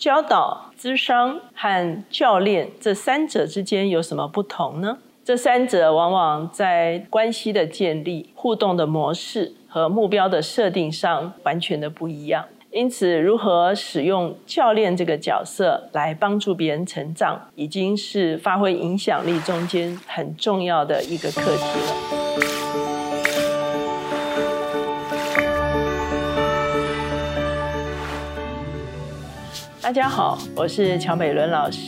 教导、咨商和教练这三者之间有什么不同呢？这三者往往在关系的建立、互动的模式和目标的设定上完全的不一样。因此，如何使用教练这个角色来帮助别人成长，已经是发挥影响力中间很重要的一个课题了。大家好，我是乔美伦老师，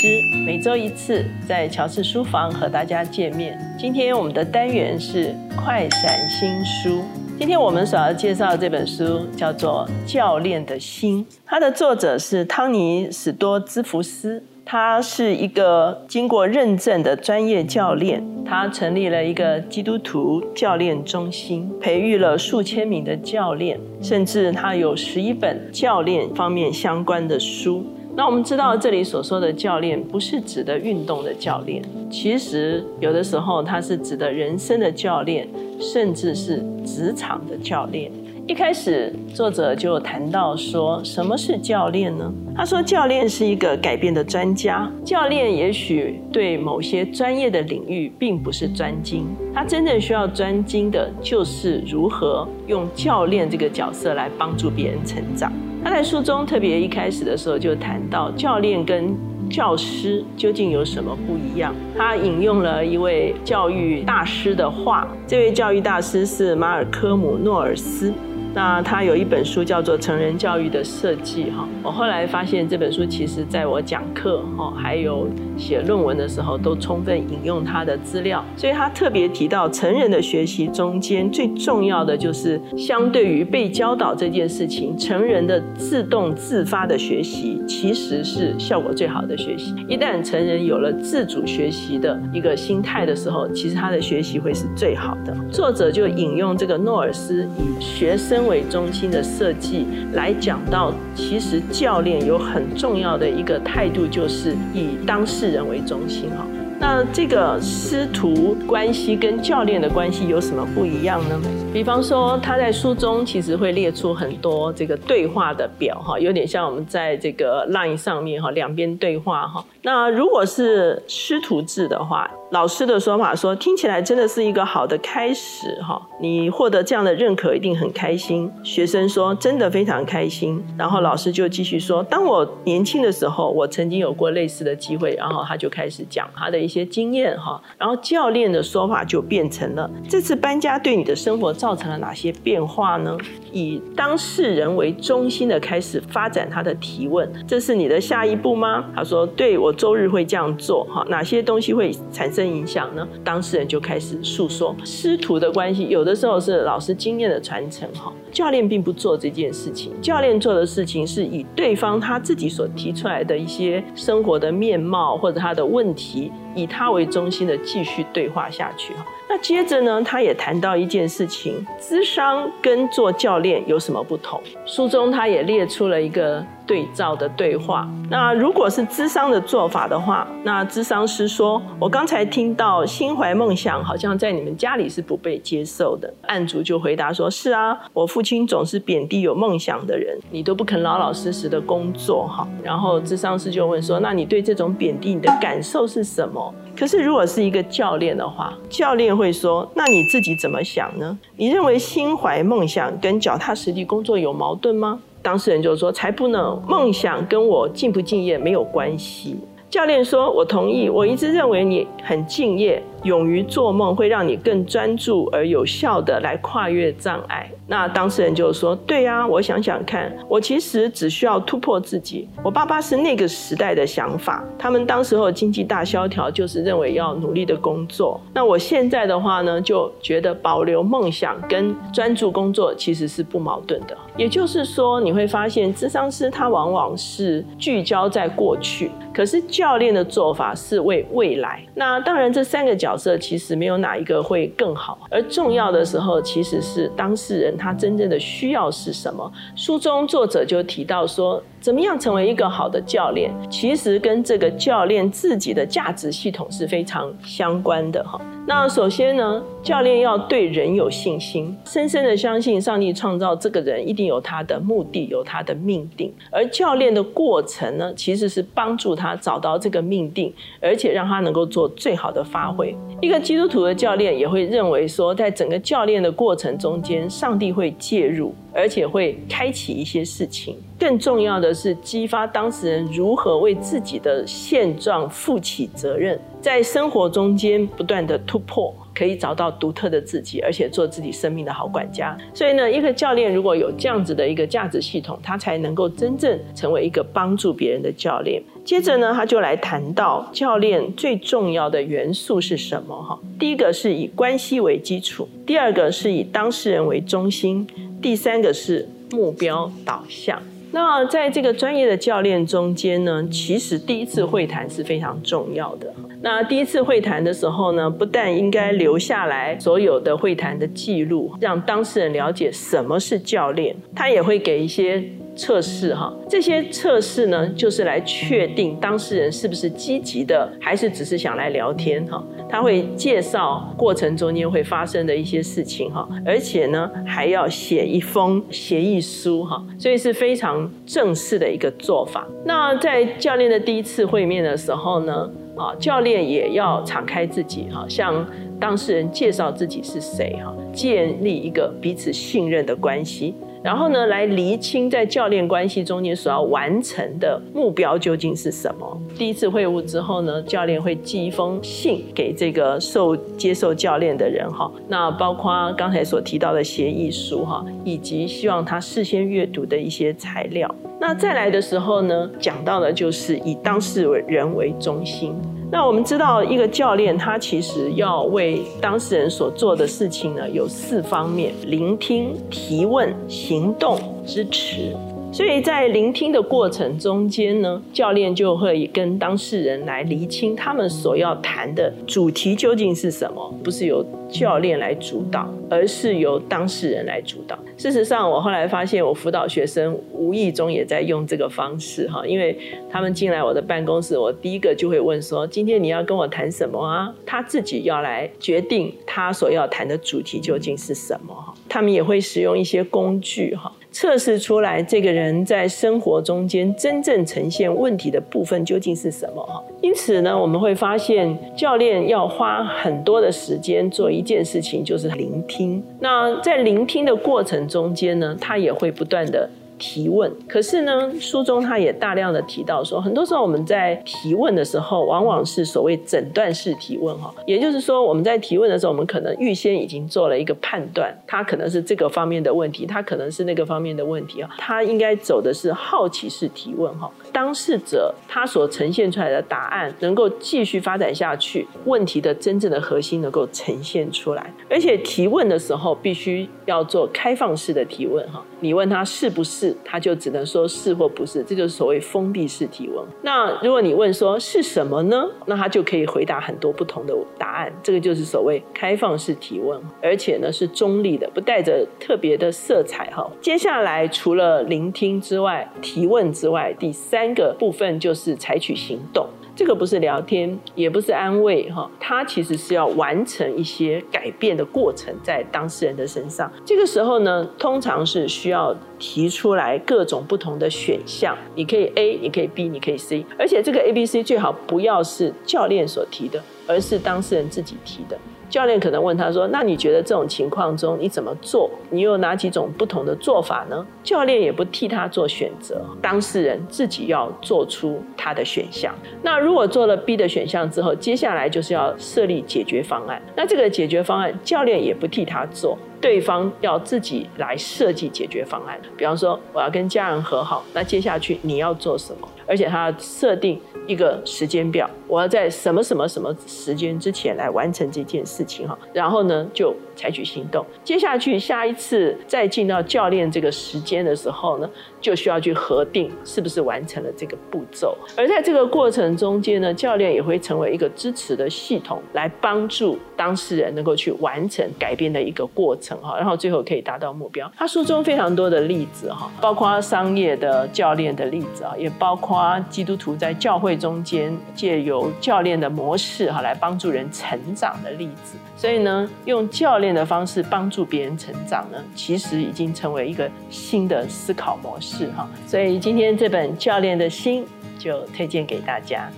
每周一次在乔氏书房和大家见面。今天我们的单元是快闪新书。今天我们所要介绍的这本书叫做《教练的心》，它的作者是汤尼·史多兹福斯，他是一个经过认证的专业教练，他成立了一个基督徒教练中心，培育了数千名的教练，甚至他有十一本教练方面相关的书。那我们知道，这里所说的教练不是指的运动的教练，其实有的时候他是指的人生的教练，甚至是职场的教练。一开始，作者就谈到说，什么是教练呢？他说，教练是一个改变的专家。教练也许对某些专业的领域并不是专精，他真正需要专精的就是如何用教练这个角色来帮助别人成长。他在书中特别一开始的时候就谈到教练跟教师究竟有什么不一样。他引用了一位教育大师的话，这位教育大师是马尔科姆诺尔斯。那他有一本书叫做《成人教育的设计》哈，我后来发现这本书其实在我讲课哈，还有写论文的时候都充分引用他的资料，所以他特别提到成人的学习中间最重要的就是相对于被教导这件事情，成人的自动自发的学习其实是效果最好的学习。一旦成人有了自主学习的一个心态的时候，其实他的学习会是最好的。作者就引用这个诺尔斯以学生。为中心的设计来讲到，其实教练有很重要的一个态度，就是以当事人为中心哈。那这个师徒关系跟教练的关系有什么不一样呢？比方说，他在书中其实会列出很多这个对话的表哈，有点像我们在这个 line 上面哈，两边对话哈。那如果是师徒制的话，老师的说法说，听起来真的是一个好的开始哈。你获得这样的认可一定很开心。学生说真的非常开心。然后老师就继续说，当我年轻的时候，我曾经有过类似的机会。然后他就开始讲他的一些经验哈。然后教练的说法就变成了，这次搬家对你的生活造成了哪些变化呢？以当事人为中心的开始发展他的提问，这是你的下一步吗？他说，对我周日会这样做哈。哪些东西会产生？影响呢？当事人就开始诉说师徒的关系，有的时候是老师经验的传承哈。教练并不做这件事情，教练做的事情是以对方他自己所提出来的一些生活的面貌或者他的问题，以他为中心的继续对话下去。那接着呢，他也谈到一件事情：智商跟做教练有什么不同？书中他也列出了一个对照的对话。那如果是咨商的做法的话，那咨商师说：“我刚才听到心怀梦想，好像在你们家里是不被接受的。”案主就回答说：“是啊，我父亲总是贬低有梦想的人，你都不肯老老实实的工作哈。”然后咨商师就问说：“那你对这种贬低，你的感受是什么？”可是如果是一个教练的话，教练会说：“那你自己怎么想呢？你认为心怀梦想跟脚踏实地工作有矛盾吗？”当事人就说：“才不呢，梦想跟我敬不敬业没有关系。”教练说：“我同意，我一直认为你很敬业。”勇于做梦会让你更专注而有效的来跨越障碍。那当事人就说：“对呀，我想想看，我其实只需要突破自己。我爸爸是那个时代的想法，他们当时候经济大萧条，就是认为要努力的工作。那我现在的话呢，就觉得保留梦想跟专注工作其实是不矛盾的。也就是说，你会发现，智商师他往往是聚焦在过去，可是教练的做法是为未来。那当然，这三个角。角色其实没有哪一个会更好，而重要的时候其实是当事人他真正的需要是什么。书中作者就提到说，怎么样成为一个好的教练，其实跟这个教练自己的价值系统是非常相关的哈。那首先呢，教练要对人有信心，深深的相信上帝创造这个人一定有他的目的，有他的命定。而教练的过程呢，其实是帮助他找到这个命定，而且让他能够做最好的发挥。一个基督徒的教练也会认为说，在整个教练的过程中间，上帝会介入，而且会开启一些事情。更重要的是，激发当事人如何为自己的现状负起责任。在生活中间不断的突破，可以找到独特的自己，而且做自己生命的好管家。所以呢，一个教练如果有这样子的一个价值系统，他才能够真正成为一个帮助别人的教练。接着呢，他就来谈到教练最重要的元素是什么？哈，第一个是以关系为基础，第二个是以当事人为中心，第三个是目标导向。那在这个专业的教练中间呢，其实第一次会谈是非常重要的。那第一次会谈的时候呢，不但应该留下来所有的会谈的记录，让当事人了解什么是教练，他也会给一些。测试哈，这些测试呢，就是来确定当事人是不是积极的，还是只是想来聊天哈。他会介绍过程中间会发生的一些事情哈，而且呢，还要写一封协议书哈，所以是非常正式的一个做法。那在教练的第一次会面的时候呢，啊，教练也要敞开自己哈，向当事人介绍自己是谁哈，建立一个彼此信任的关系。然后呢，来厘清在教练关系中间所要完成的目标究竟是什么。第一次会晤之后呢，教练会寄一封信给这个受接受教练的人哈，那包括刚才所提到的协议书哈，以及希望他事先阅读的一些材料。那再来的时候呢，讲到的就是以当事人为中心。那我们知道，一个教练他其实要为当事人所做的事情呢，有四方面：聆听、提问、行动、支持。所以在聆听的过程中间呢，教练就会跟当事人来厘清他们所要谈的主题究竟是什么，不是有教练来主导，而是由当事人来主导。事实上，我后来发现，我辅导学生无意中也在用这个方式哈，因为他们进来我的办公室，我第一个就会问说：“今天你要跟我谈什么啊？”他自己要来决定他所要谈的主题究竟是什么哈。他们也会使用一些工具哈。测试出来，这个人在生活中间真正呈现问题的部分究竟是什么？哈，因此呢，我们会发现教练要花很多的时间做一一件事情，就是聆听。那在聆听的过程中间呢，他也会不断的。提问，可是呢，书中他也大量的提到说，很多时候我们在提问的时候，往往是所谓诊断式提问哈，也就是说，我们在提问的时候，我们可能预先已经做了一个判断，他可能是这个方面的问题，他可能是那个方面的问题啊，他应该走的是好奇式提问哈，当事者他所呈现出来的答案能够继续发展下去，问题的真正的核心能够呈现出来，而且提问的时候必须要做开放式的提问哈，你问他是不是？他就只能说是或不是，这就是所谓封闭式提问。那如果你问说是什么呢？那他就可以回答很多不同的答案。这个就是所谓开放式提问，而且呢是中立的，不带着特别的色彩哈。接下来除了聆听之外，提问之外，第三个部分就是采取行动。这个不是聊天，也不是安慰，哈，他其实是要完成一些改变的过程在当事人的身上。这个时候呢，通常是需要提出来各种不同的选项，你可以 A，你可以 B，你可以 C，而且这个 A、B、C 最好不要是教练所提的，而是当事人自己提的。教练可能问他说：“那你觉得这种情况中你怎么做？你有哪几种不同的做法呢？”教练也不替他做选择，当事人自己要做出他的选项。那如果做了 B 的选项之后，接下来就是要设立解决方案。那这个解决方案，教练也不替他做。对方要自己来设计解决方案，比方说我要跟家人和好，那接下去你要做什么？而且他设定一个时间表，我要在什么什么什么时间之前来完成这件事情哈，然后呢就采取行动。接下去下一次再进到教练这个时间的时候呢，就需要去核定是不是完成了这个步骤。而在这个过程中间呢，教练也会成为一个支持的系统，来帮助当事人能够去完成改变的一个过程哈，然后最后可以达到目标。他书中非常多的例子哈，包括商业的教练的例子啊，也包括基督徒在教会会中间借由教练的模式哈来帮助人成长的例子。所以呢，用教练的方式帮助别人成长呢，其实已经成为一个新的思考模式哈。所以今天这本《教练的心》就推荐给大家。